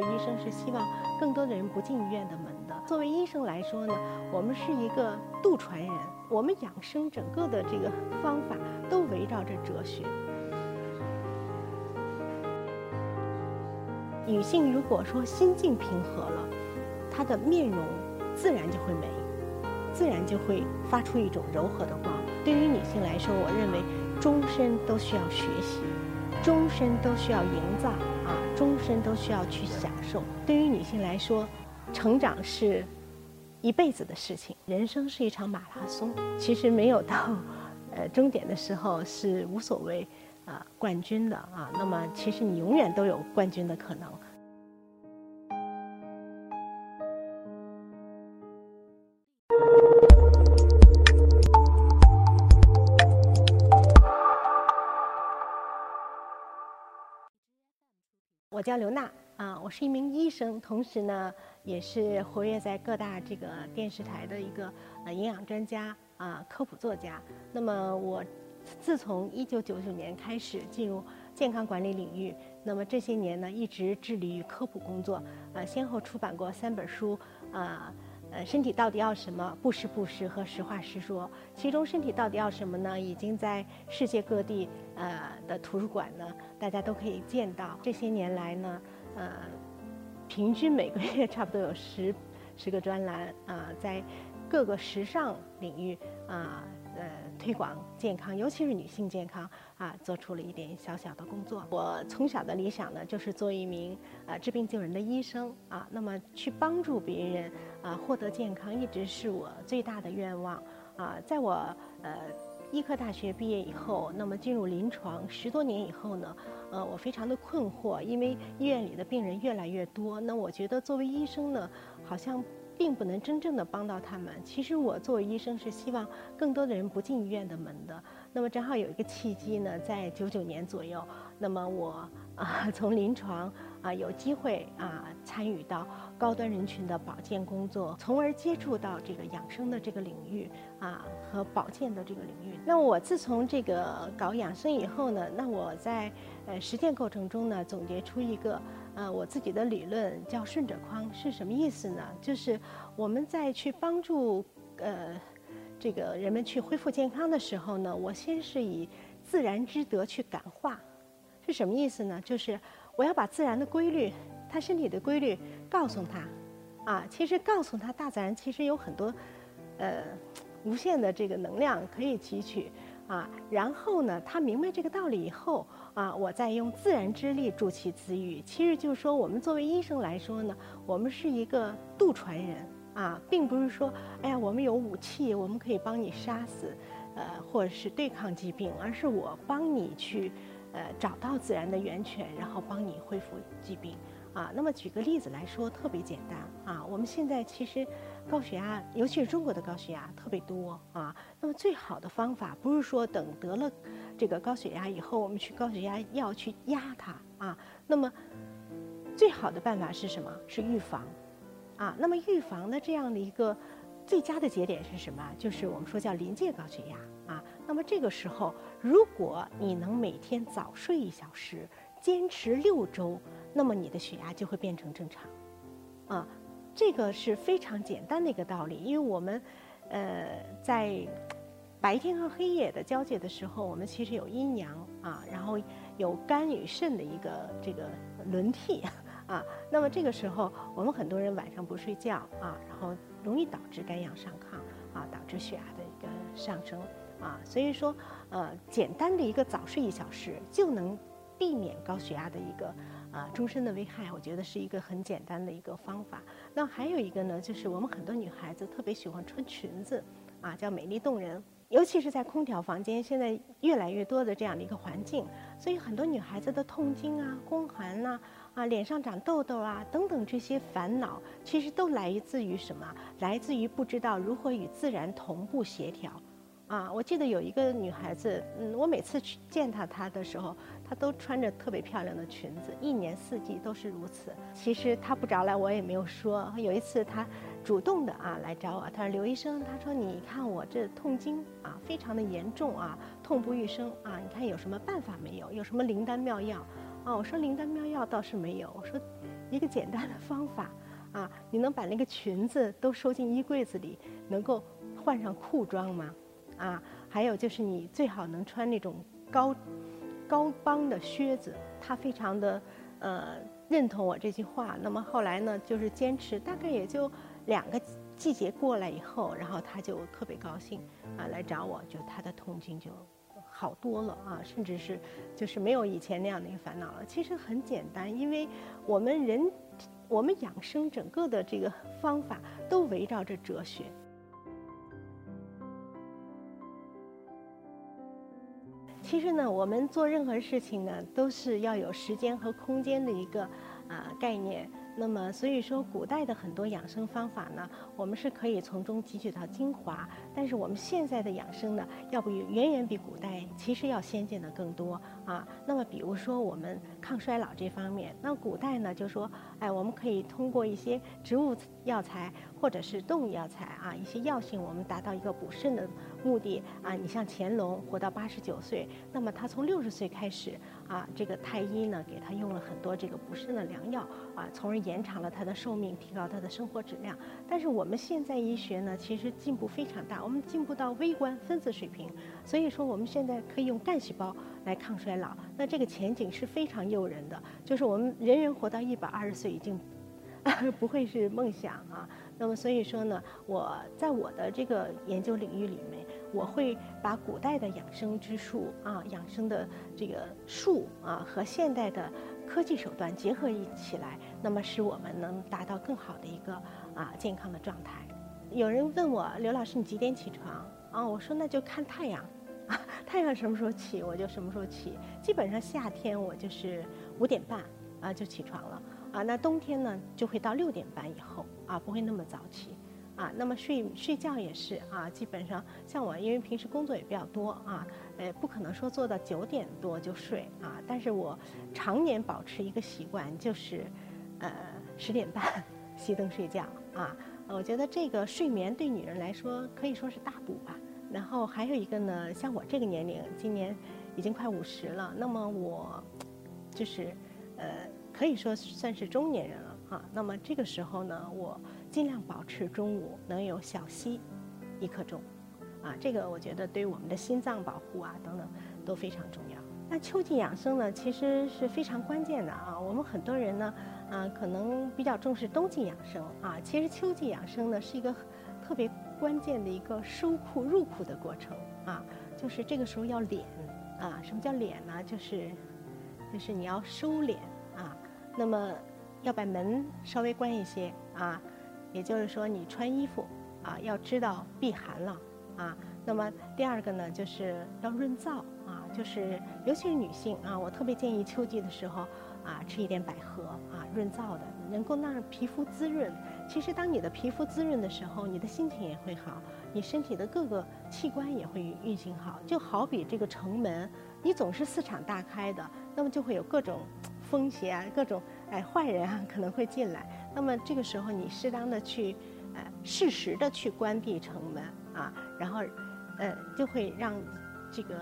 医生是希望更多的人不进医院的门的。作为医生来说呢，我们是一个渡船人，我们养生整个的这个方法都围绕着哲学。女性如果说心境平和了，她的面容自然就会美，自然就会发出一种柔和的光。对于女性来说，我认为终身都需要学习，终身都需要营造啊，终身都需要去享受。对于女性来说，成长是一辈子的事情，人生是一场马拉松。其实没有到呃终点的时候是无所谓。啊，冠军的啊，那么其实你永远都有冠军的可能。我叫刘娜啊，我是一名医生，同时呢也是活跃在各大这个电视台的一个呃营养专家啊，科普作家。那么我。自从一九九九年开始进入健康管理领域，那么这些年呢，一直致力于科普工作，呃，先后出版过三本书，啊，呃身体到底要什么？不实不实和实话实说。其中，身体到底要什么呢？已经在世界各地呃的图书馆呢，大家都可以见到。这些年来呢，呃，平均每个月 差不多有十十个专栏啊，在各个时尚领域啊。推广健康，尤其是女性健康啊，做出了一点小小的工作。我从小的理想呢，就是做一名呃治病救人的医生啊。那么去帮助别人啊，获得健康，一直是我最大的愿望啊。在我呃医科大学毕业以后，那么进入临床十多年以后呢，呃，我非常的困惑，因为医院里的病人越来越多，那我觉得作为医生呢，好像。并不能真正的帮到他们。其实我作为医生是希望更多的人不进医院的门的。那么正好有一个契机呢，在九九年左右，那么我啊从临床啊有机会啊参与到高端人群的保健工作，从而接触到这个养生的这个领域啊和保健的这个领域。那我自从这个搞养生以后呢，那我在呃实践过程中呢总结出一个。呃，我自己的理论叫顺着框是什么意思呢？就是我们在去帮助呃这个人们去恢复健康的时候呢，我先是以自然之德去感化，是什么意思呢？就是我要把自然的规律，他身体的规律告诉他，啊，其实告诉他大自然其实有很多呃无限的这个能量可以汲取。啊，然后呢，他明白这个道理以后，啊，我再用自然之力助其自愈。其实就是说，我们作为医生来说呢，我们是一个渡船人啊，并不是说，哎呀，我们有武器，我们可以帮你杀死，呃，或者是对抗疾病，而是我帮你去，呃，找到自然的源泉，然后帮你恢复疾病。啊，那么举个例子来说，特别简单啊，我们现在其实。高血压，尤其是中国的高血压特别多啊。那么最好的方法不是说等得了这个高血压以后，我们去高血压药去压它啊。那么最好的办法是什么？是预防啊。那么预防的这样的一个最佳的节点是什么？就是我们说叫临界高血压啊。那么这个时候，如果你能每天早睡一小时，坚持六周，那么你的血压就会变成正常啊。这个是非常简单的一个道理，因为我们，呃，在白天和黑夜的交界的时候，我们其实有阴阳啊，然后有肝与肾的一个这个轮替啊。那么这个时候，我们很多人晚上不睡觉啊，然后容易导致肝阳上亢啊，导致血压的一个上升啊。所以说，呃，简单的一个早睡一小时就能避免高血压的一个。啊，终身的危害，我觉得是一个很简单的一个方法。那还有一个呢，就是我们很多女孩子特别喜欢穿裙子，啊，叫美丽动人。尤其是在空调房间，现在越来越多的这样的一个环境，所以很多女孩子的痛经啊、宫寒呐、啊脸上长痘痘啊等等这些烦恼，其实都来自于什么？来自于不知道如何与自然同步协调。啊，我记得有一个女孩子，嗯，我每次去见她她的时候，她都穿着特别漂亮的裙子，一年四季都是如此。其实她不找来，我也没有说。有一次她主动的啊来找我，她说刘医生，她说你看我这痛经啊非常的严重啊，痛不欲生啊，你看有什么办法没有？有什么灵丹妙药？啊，我说灵丹妙药倒是没有，我说一个简单的方法啊，你能把那个裙子都收进衣柜子里，能够换上裤装吗？啊，还有就是你最好能穿那种高高帮的靴子。他非常的呃认同我这句话。那么后来呢，就是坚持，大概也就两个季节过来以后，然后他就特别高兴啊，来找我，就他的痛经就。好多了啊，甚至是就是没有以前那样的一个烦恼了。其实很简单，因为我们人，我们养生整个的这个方法都围绕着哲学。其实呢，我们做任何事情呢，都是要有时间和空间的一个啊概念。那么，所以说，古代的很多养生方法呢，我们是可以从中汲取到精华。但是我们现在的养生呢，要不远远比古代其实要先进的更多啊。那么，比如说我们抗衰老这方面，那古代呢就说，哎，我们可以通过一些植物药材或者是动物药材啊，一些药性，我们达到一个补肾的目的啊。你像乾隆活到八十九岁，那么他从六十岁开始。啊，这个太医呢，给他用了很多这个补肾的良药啊，从而延长了他的寿命，提高他的生活质量。但是我们现在医学呢，其实进步非常大，我们进步到微观分子水平，所以说我们现在可以用干细胞来抗衰，老那这个前景是非常诱人的，就是我们人人活到一百二十岁已经 不会是梦想啊。那么所以说呢，我在我的这个研究领域里面。我会把古代的养生之术啊，养生的这个术啊，和现代的科技手段结合一起来，那么使我们能达到更好的一个啊健康的状态。有人问我刘老师，你几点起床啊？我说那就看太阳，太阳什么时候起我就什么时候起。基本上夏天我就是五点半啊就起床了啊，那冬天呢就会到六点半以后啊，不会那么早起。啊，那么睡睡觉也是啊，基本上像我，因为平时工作也比较多啊，呃，不可能说做到九点多就睡啊，但是我常年保持一个习惯，就是，呃，十点半 熄灯睡觉啊。我觉得这个睡眠对女人来说可以说是大补吧。然后还有一个呢，像我这个年龄，今年已经快五十了，那么我就是，呃，可以说算是中年人了啊。那么这个时候呢，我。尽量保持中午能有小息一刻钟，啊，这个我觉得对于我们的心脏保护啊等等都非常重要。那秋季养生呢，其实是非常关键的啊。我们很多人呢，啊，可能比较重视冬季养生啊，其实秋季养生呢是一个特别关键的一个收库入库的过程啊。就是这个时候要敛啊，什么叫敛呢？就是就是你要收敛啊，那么要把门稍微关一些啊。也就是说，你穿衣服啊，要知道避寒了啊。那么第二个呢，就是要润燥啊，就是尤其是女性啊，我特别建议秋季的时候啊，吃一点百合啊，润燥的，能够让皮肤滋润。其实当你的皮肤滋润的时候，你的心情也会好，你身体的各个器官也会运行好。就好比这个城门，你总是四敞大开的，那么就会有各种风邪啊，各种哎坏人啊 可能会进来。那么这个时候，你适当的去，呃，适时的去关闭城门啊，然后，呃，就会让这个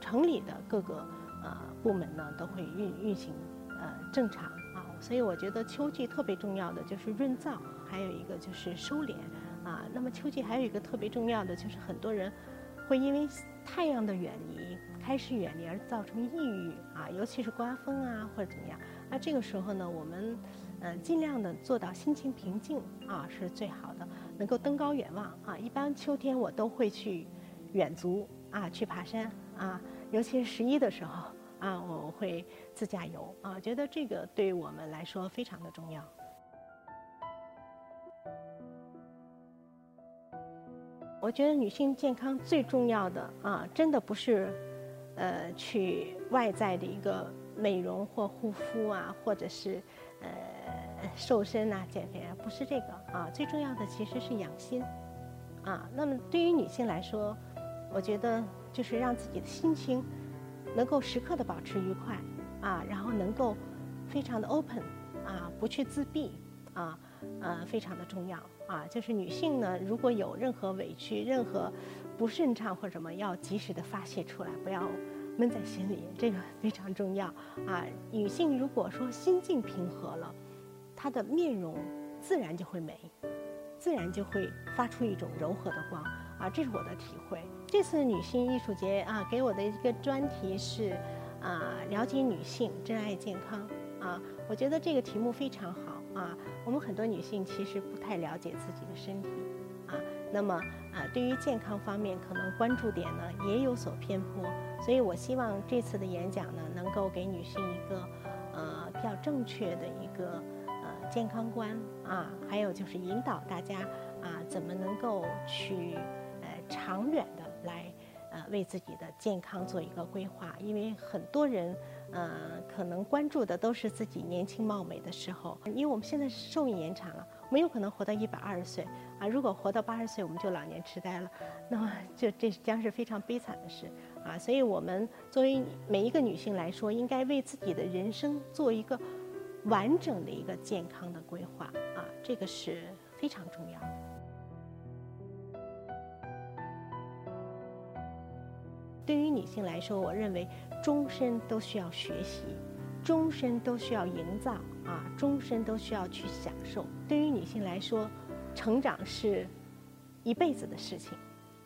城里的各个呃部门呢都会运运行呃正常。所以我觉得秋季特别重要的就是润燥，还有一个就是收敛啊。那么秋季还有一个特别重要的就是很多人会因为太阳的远离开始远离而造成抑郁啊，尤其是刮风啊或者怎么样。那这个时候呢，我们。嗯，尽量的做到心情平静啊，是最好的，能够登高远望啊。一般秋天我都会去远足啊，去爬山啊，尤其是十一的时候啊，我会自驾游啊，觉得这个对我们来说非常的重要。我觉得女性健康最重要的啊，真的不是呃去外在的一个美容或护肤啊，或者是呃。瘦身呐，减肥啊，不是这个啊，最重要的其实是养心，啊，那么对于女性来说，我觉得就是让自己的心情能够时刻的保持愉快，啊，然后能够非常的 open，啊，不去自闭，啊，呃，非常的重要，啊，就是女性呢，如果有任何委屈、任何不顺畅或者什么，要及时的发泄出来，不要闷在心里，这个非常重要，啊，女性如果说心境平和了。她的面容自然就会美，自然就会发出一种柔和的光啊，这是我的体会。这次女性艺术节啊，给我的一个专题是啊，了解女性，珍爱健康啊，我觉得这个题目非常好啊。我们很多女性其实不太了解自己的身体啊，那么啊，对于健康方面可能关注点呢也有所偏颇，所以我希望这次的演讲呢，能够给女性一个呃比较正确的一个呃健康观啊，还有就是引导大家啊，怎么能够去呃长远的来呃为自己的健康做一个规划，因为很多人。嗯，可能关注的都是自己年轻貌美的时候，因为我们现在寿命延长了，我们有可能活到一百二十岁啊。如果活到八十岁，我们就老年痴呆了，那么就这将是非常悲惨的事啊。所以，我们作为每一个女性来说，应该为自己的人生做一个完整的一个健康的规划啊，这个是非常重要的。对于女性来说，我认为终身都需要学习，终身都需要营造啊，终身都需要去享受。对于女性来说，成长是一辈子的事情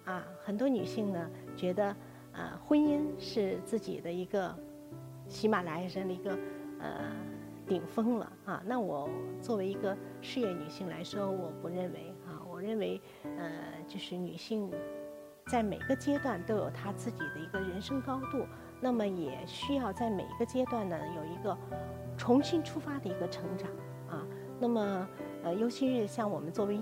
啊。很多女性呢觉得，呃，婚姻是自己的一个喜马拉雅山的一个呃顶峰了啊。那我作为一个事业女性来说，我不认为啊，我认为呃，就是女性。在每个阶段都有他自己的一个人生高度，那么也需要在每一个阶段呢有一个重新出发的一个成长啊。那么呃，尤其是像我们作为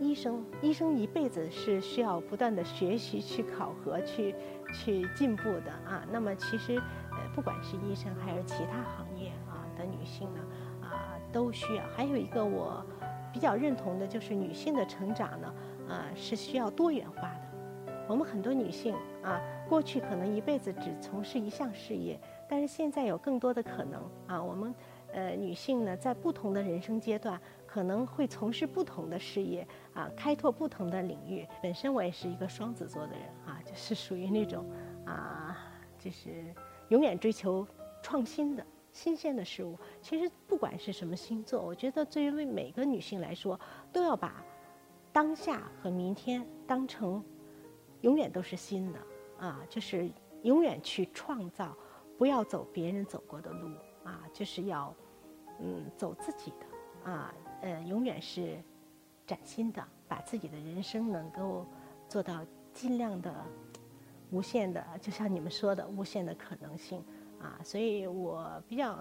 医生，医生一辈子是需要不断的学习、去考核、去去进步的啊。那么其实呃，不管是医生还是其他行业啊的女性呢啊，都需要。还有一个我比较认同的就是女性的成长呢啊是需要多元化的。我们很多女性啊，过去可能一辈子只从事一项事业，但是现在有更多的可能啊。我们呃女性呢，在不同的人生阶段，可能会从事不同的事业啊，开拓不同的领域。本身我也是一个双子座的人啊，就是属于那种啊，就是永远追求创新的新鲜的事物。其实不管是什么星座，我觉得对于每个女性来说，都要把当下和明天当成。永远都是新的啊，就是永远去创造，不要走别人走过的路啊，就是要嗯走自己的啊，呃，永远是崭新的，把自己的人生能够做到尽量的无限的，就像你们说的无限的可能性啊。所以我比较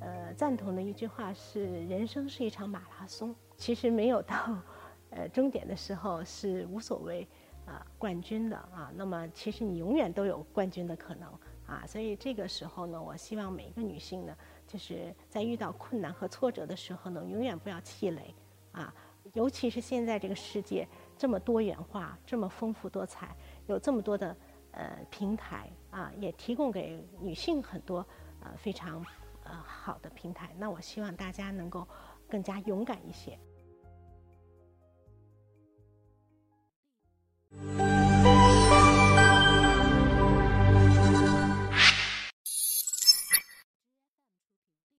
呃赞同的一句话是：人生是一场马拉松，其实没有到呃终点的时候是无所谓。啊，冠军的啊，那么其实你永远都有冠军的可能啊，所以这个时候呢，我希望每一个女性呢，就是在遇到困难和挫折的时候呢，永远不要气馁啊，尤其是现在这个世界这么多元化、这么丰富多彩，有这么多的呃平台啊，也提供给女性很多呃非常呃好的平台，那我希望大家能够更加勇敢一些。